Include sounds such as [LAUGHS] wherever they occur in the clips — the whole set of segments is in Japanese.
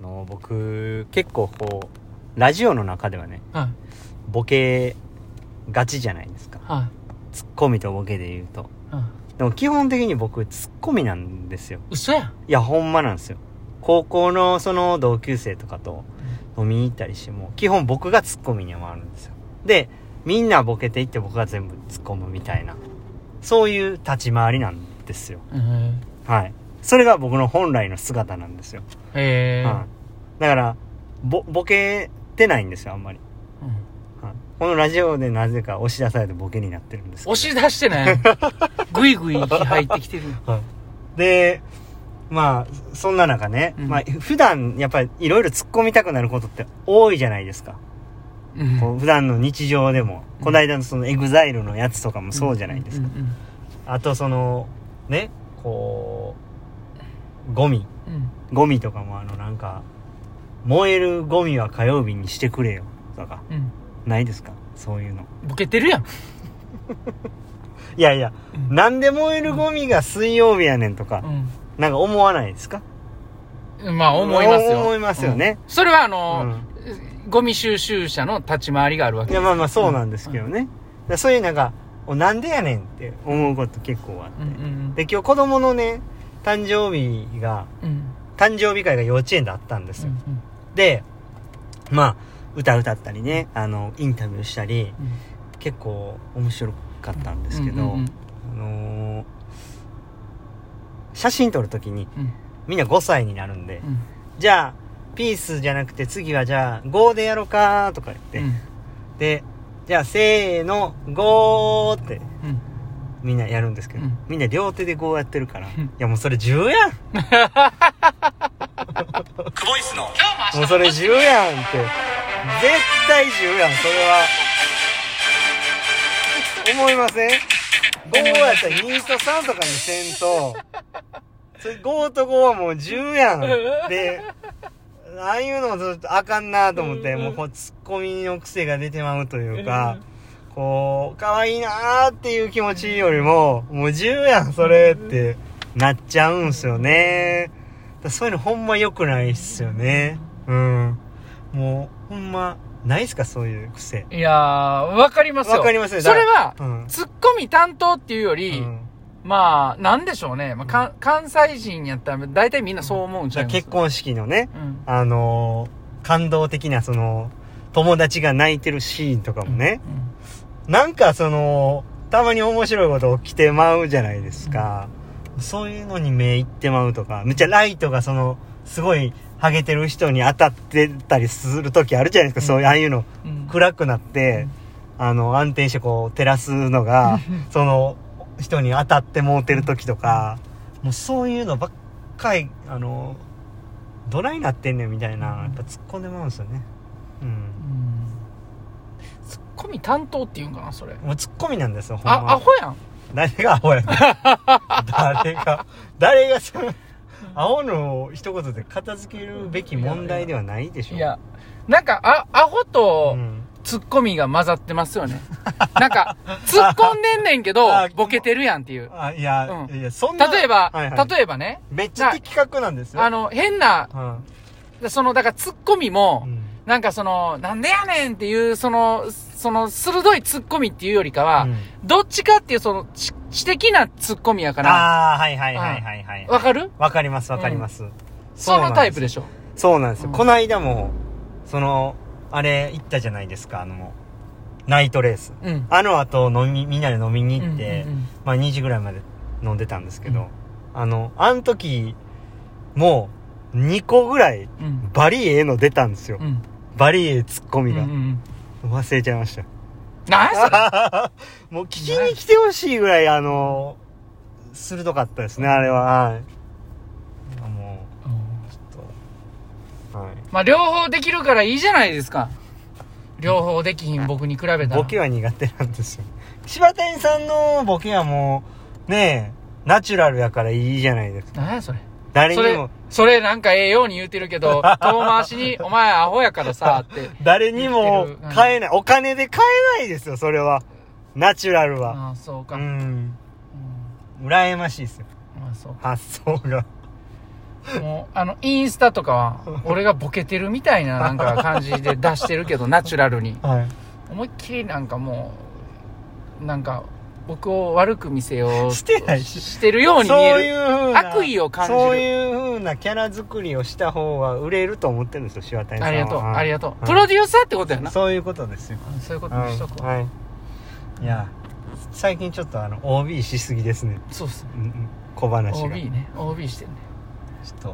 あの僕結構こうラジオの中ではねはい。ボケがちじゃないですか。はい。ツッコミとボケで言うと。はい。でも基本的に僕ツッコミなんですよ。嘘やん。いやほんまなんですよ。高校のその同級生とかと飲みに行ったりしても基本僕がツッコミに回るんですよ。でみんなボケていって僕が全部突っ込むみたいなそういう立ち回りなんですよ。うん。はい。それが僕の本来の姿なんですよ、へえはい、だからボボケてないんですよあんまり、うん。はい、このラジオでなぜか押し出されてボケになってるんです押し出してないぐいぐい息入ってきてる。でまあそんな中ね、うん。まあ普段やっぱりいろいろ突っ込みたくなることって多いじゃないですか、うん。こう普段の日常でも、うん。この間のその EXILE のやつとかもそうじゃないですか、うんうん。あとそのねこうゴミ。うんゴミとかもあのなんか燃えるゴミは火曜日にしてくれよ。とか。うん。ないですか？そういうの。ボケてるやん。[LAUGHS] いやいや、うん。なんで燃えるゴミが水曜日やねんとか、なんか思わないですか？うんまあ思いますよ。思いますよね。うん。それはあうのん。ゴミ収集車の立ち回りがあるわけいやまあまあそうなんですけどね、だからそういうなんかおなんでやねんって思うこと結構あって、うんうん。で今日子供のね誕生日がうん誕生日会が幼稚園であったんですよ、うんでまあ歌歌ったりねあのインタビューしたり結構面白かったんですけど、うんうんあのー写真撮る時にうん。みんな5歳になるんで、うん。じゃあピースじゃなくて次はじゃあ5でやろうかとか言って、うん。でじゃあせーの5ってうんみんなやるんですけど、うん。みんな両手で5やってるから、いん。やもうそれ10やんクボイスのもうそれ10やんって。絶対10やんそれは。思いません ?5 やったら2と3とかにせんとそれ5と5はもう10やんでああいうのもちょっとあかんなと思ってもうこうツッコミの癖が出てまうというかこう可愛いなーっていう気持ちよりももう10やんそれってなっちゃうんすよね。そういうのほんま良くないっすよね。うん。もうほんまないっすかそういう癖。いやーわかりますよ。わかりますよ。それはうん。ツッコミ担当っていうようりん。まあなんでしょうね。まあか関西人やったら大体みんなそう思うんちゃいます？だから結婚式のねうん。あのー感動的なその友達が泣いてるシーンとかもね、なんかそのたまに面白いこと起きてまうじゃないですか、そういうのに目いってまうとかめっちゃライトがそのすごいハゲてる人に当たってたりする時あるじゃないですか、うん。そういうああいうの暗くなって、あの安定してこう照らすのが [LAUGHS] その人に当たってもうてる時とかもうそういうのばっかりあのどないなってんねんみたいなやっぱ突っ込んでまうんですよね。うんコミ担当っていうんかなそれ。もう突っ込みなんですよほんあまアホやん。誰がアホやねん。誰が誰がそのアホの一言で片付けるべき問題ではないでしょいやなんかあアホとうん。ツッコミが混ざってますよね。なんか突っ込んでんねんけどあボケてるやんっていう。あいや、うん。いやそんな例えば、はいはい。例えばね。めっちゃ的確なんですよ。あの変なうん。そのだからツッコミも、うんなんかその、なんでやねんっていう、その、その、鋭いツッコミっていうよりかは、うん。どっちかっていう、その、知知的なツッコミやから、ああはいはいはいはいはいわかる？わかりますわかります、そのタイプでししょ？そうなんですよ、うん。この間もそのあれ行ったじゃないですかあのナイトレース。うん。あの後飲みみんなで飲みに行って、うんうんうん。まあ2時ぐらいまで飲んでたんですけど、あのあの時もう2個ぐらいうん。バリエーの出たんですよ、うん。バリエーツッコミが、うんうんうん。忘れちゃいました。何やそれ？[LAUGHS] もう聞きに来てほしいぐらいあの鋭かったですねあれは。はい。もうちょっと。はい。まあ、両方できるからいいじゃないですか。両方できひん僕に比べたら。ボケは苦手なんですよ。柴谷さんのボケはもうねえナチュラルやからいいじゃないですか。何やそれ？それ誰にも、それなんかええように言うてるけど、[LAUGHS] 遠回しに、お前アホやからさ、って。誰にも言ってる買えない、お金で買えないですよそれはナチュラルはああ、そうか。ううんん羨ましいですよああ、そうか。発想がもう、あの、インスタとかは、[LAUGHS] 俺がボケてるみたいななんか感じで出してるけど、ナチュラルに。[LAUGHS] はい。思いっきりなんかもう、なんか、僕を悪く見せようとしてないししてるように見そうえる。いう風な悪意を感じるそういう風なキャラ作りをした方が売れると思ってるんですよ柴谷さんはありがとう、ありがとう。はいプロデューサーってことやな。そういうことですよそういうことにしとくわ。はいいや最近ちょっとあの OB しすぎですねそうっすね。うんうん小話が OB ね。OB してるね。ちょっと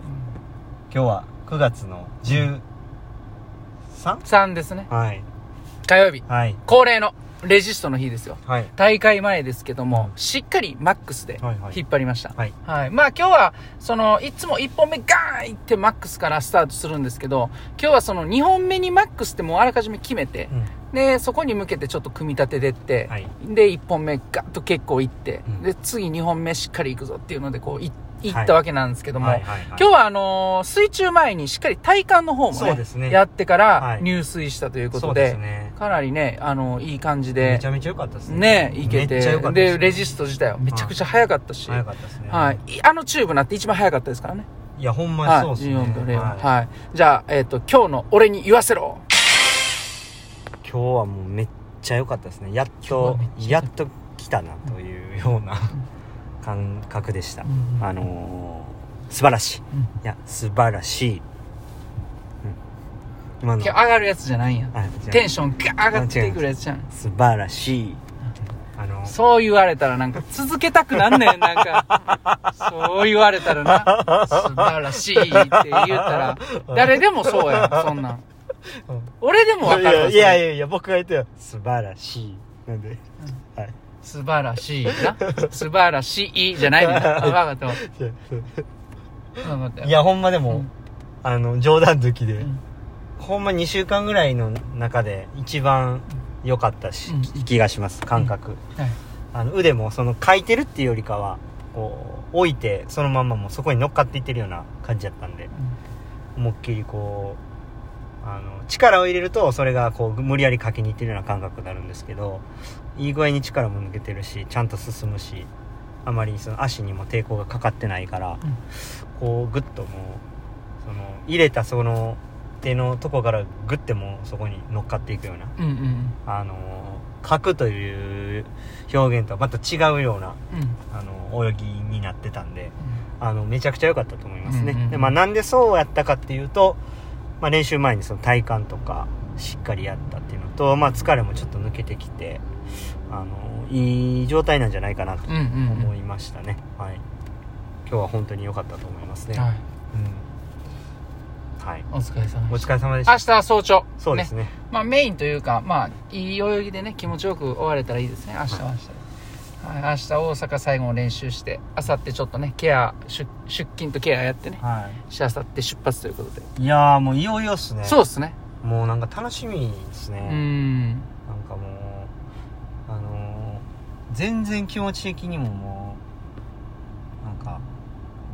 今日は9月の 13? 3ですね。はい火曜日。はい恒例のレジストの日ですよ。はい。大会前ですけども、しっかりマックスではいはい。引っ張りました。はい。はい。まあ今日は、その、いつも1本目ガーンいってマックスからスタートするんですけど、今日はその2本目にマックスってもうあらかじめ決めて、うん。で、そこに向けてちょっと組み立ててって、はい。で、1本目ガッと結構いって、うん。で、次2本目しっかりいくぞっていうので、こう、いいはいったわけなんですけども、はい。はいはい今日はあのー水中前にしっかり体幹の方もね、ね。やってかはい。ら入水したということそうで、ですねかなりね、あのいい感じめでち、ゃめちゃ良かったですね。ね、いけて、で、レジスト自体はめちゃくちゃ速かったし、早かったですね。はい。いあのチューブなって一番速かったですからね。いやほんまはい。にそうですね。14秒04。は。い。はい。じゃあ、えっ、と、今日の俺に言わせろ。今日はもうめっちゃ良かったですね。やっとめっやっと来たなというような感覚でした、うんあのー素晴らしい、うん。いや素晴らしい、うん、今の上がるやつじゃないんや。あじゃあテンションガー上がってくるやつじゃん。素晴らしいあのそう言われたらなんか続けたくなんねん、なんか。[LAUGHS] そう言われたらな。素晴らしいって言ったら、誰でもそうやん、そんなん。俺でもわいかるいやいやいや僕が言ったよ素晴らしいなんで、はい素晴らしいな。素晴らしいじゃないねん。あわかったわ。わかっ [LAUGHS] いやほんまでも、うんあの冗談抜きで、んほんま2週間ぐらいの中で一番良かったし、うん。気がします感覚、はい。あの腕もその書いてるっていうよりかはこう置いてそのまんまもうそこに乗っかっていってるような感じだったんで思いっきりこうあの力を入れるとそれがこう無理やり書きにいってるような感覚になるんですけどいい具合に力も抜けてるしちゃんと進むしあまりその足にも抵抗がかかってないから、こうグッともうその入れたその手のとこからグッてもうそこに乗っかっていくようなうんうん。うんあの書くという表現とはまた違うようなうん。あの泳ぎになってたんであのめちゃくちゃ良かったと思いますね、うんうんうん。でまあ、なんでそうやったかっていうと、まあ、練習前にその体幹とかしっかりやったっていうのと、まあ、疲れもちょっと抜けてきてあのいい状態なんじゃないかなとうんうんうん。思いましたね、はい。今日は本当に良かったと思いますね、はい。うんはい。お疲れ様おでした。疲れ様でした。明日は早朝。そうですね。まあメインというかまあいい泳ぎでね気持ちよく終われたらいいですね。明日は。明日ではい、明日大阪最後の練習して明後日ちょっとねケア出出勤とケアやってね。はし明後日出発ということで、いいやーもういよいよっすね。そうっすね。もうなんか楽しみですね、うーん。なんかもうあのー全然気持ち的にももうなんか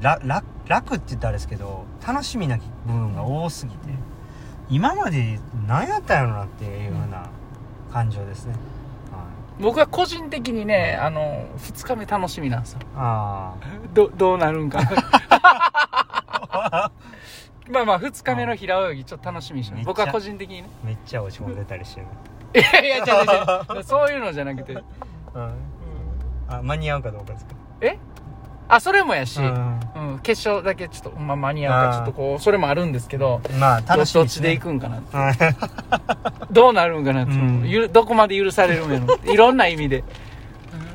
ら楽楽って言ったらあれですけど楽しみな部分が多すぎて今まで何やったんやろなっていうような感情ですね、はい。僕は個人的にねあの2日目楽しみなんですよ。あどどうなるんか。[LAUGHS] まあまあ2日目の平泳ぎちょっと楽しみにしてます。僕は個人的にね。あめっちゃ落ち込んでたりしてる、いやいや違う違う。そういうのじゃなくて。うん、あ間に合うかどうかですか？え？あそれもやし、うん。うん、決勝だけちょっと、まあ、間に合うかちょっとこうそれもあるんですけどまあど楽しみどっちで行くんかなって。はい。どうなるんかなって、うん。ゆるどこまで許されるんやろ [LAUGHS] いろんな意味で、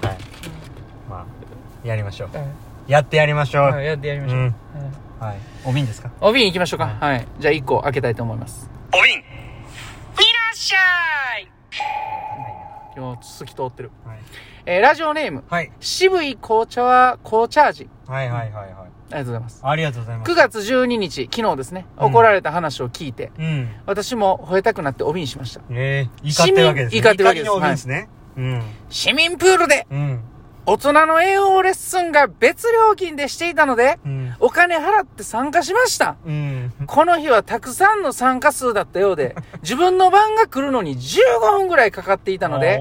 はい。まあやりましょう。はいやってやりましょう、はいやってやりましょう、うん。はい。はい。お瓶ですか？お瓶行きましょうか。ははい。じゃあ1個開けたいと思います。お瓶いらっしゃい。今日続き通ってる。はいえーラジオネーム、はい。渋い紅茶は紅茶味。はいはいはいはい。ありがとうございます。ありがとうございます。9月12日、昨日ですね、うん。怒られた話を聞いて、うん。私も吠えたくなってお瓶しました。ええ怒ってるわけですね。市民怒ってるわけです。怒りのお瓶ですね。うん。市民プールでうん大人の英語レッスンが別料金でしていたので、うん。お金払って参加しました。うん。この日はたくさんの参加数だったようで、[LAUGHS] 自分の番が来るのに15分ぐらいかかっていたので。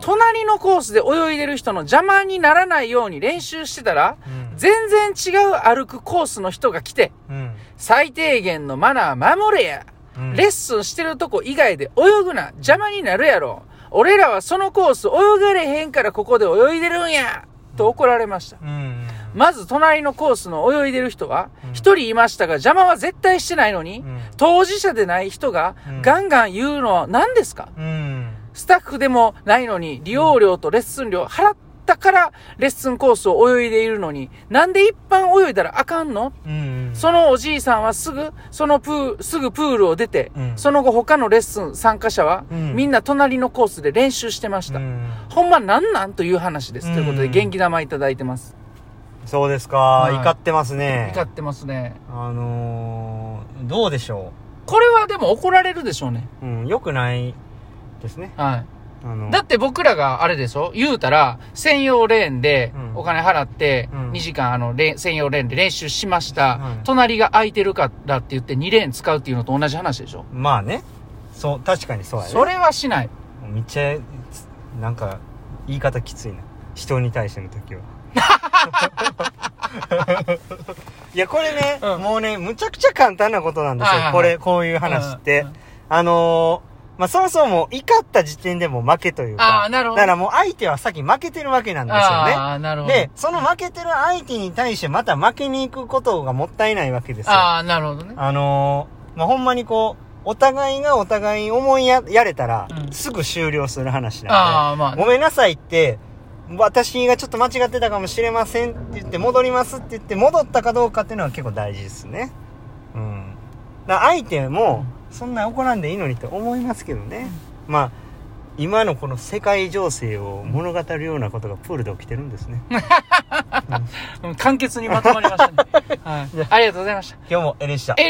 隣のコースで泳いでる人の邪魔にならないように練習してたら、うん全然違う歩くコースの人が来て、うん。最低限のマナー守れや。うんレッスンしてるとこ以外で泳ぐな。邪魔になるやろ。俺らはそのコース泳がれへんからここで泳いでるんや。と怒られました。うん。まず隣のコースの泳いでる人はうん、一人いましたが邪魔は絶対してないのにう、ん。当事者でない人がうんガンガン言うのは何ですか？うん。スタッフでもないのに利用料とレッスン料払ったからレッスンコースを泳いでいるのに、なんで一般泳いだらあかんの？うん。そのおじいさんはすぐ、そのプー、すぐプールを出て、うんその後他のレッスン参加者は、うんみんな隣のコースで練習してました。うんほんまなんなんという話です。うんということで元気玉いただいてます。そうですか。い怒ってますね。怒ってますね。あのー、どうでしょこれはでも怒られるでしょうね。う。うん、良くないですね。はい。だって僕らがあれでしょ？言うたら、専用レーンでうんお金払って、うん2時間あの、専用レーンで練習しました。はい隣が空いてるからって言って2レーン使うっていうのと同じ話でしょ？まあね。そう、確かにそうやね。それはしない。めっちゃ、なんか、言い方きついな。人に対しての時は。[LAUGHS] いや、これね、うんもうね、むちゃくちゃ簡単なことなんですよ。これ、こういう話って。うんうんあのー、まあ、そもそも怒った時点でもう負けというか。ああ、なるほど。だからもう相手は先負けてるわけなんですよね。ああ、なるほど。で、その負けてる相手に対してまた負けに行くことがもったいないわけですよ。ああ、なるほどね。あのー、まあ、ほんまにこう、お互いがお互い思いや、やれたら、うんすぐ終了する話なんああ、まあで、ごめんなさいって、私がちょっと間違ってたかもしれませんって言って、戻りますって言って、戻ったかどうかっていうのは結構大事ですね。うん。だ相手も、そんな怒らんでいいのにって思いますけどね。まあ、今のこの世界情勢を物語るようなことがプールで起きてるんですね。[LAUGHS] うん簡潔にまとまりましたね。[LAUGHS] はい。ありがとうございました。今日もエレでした。え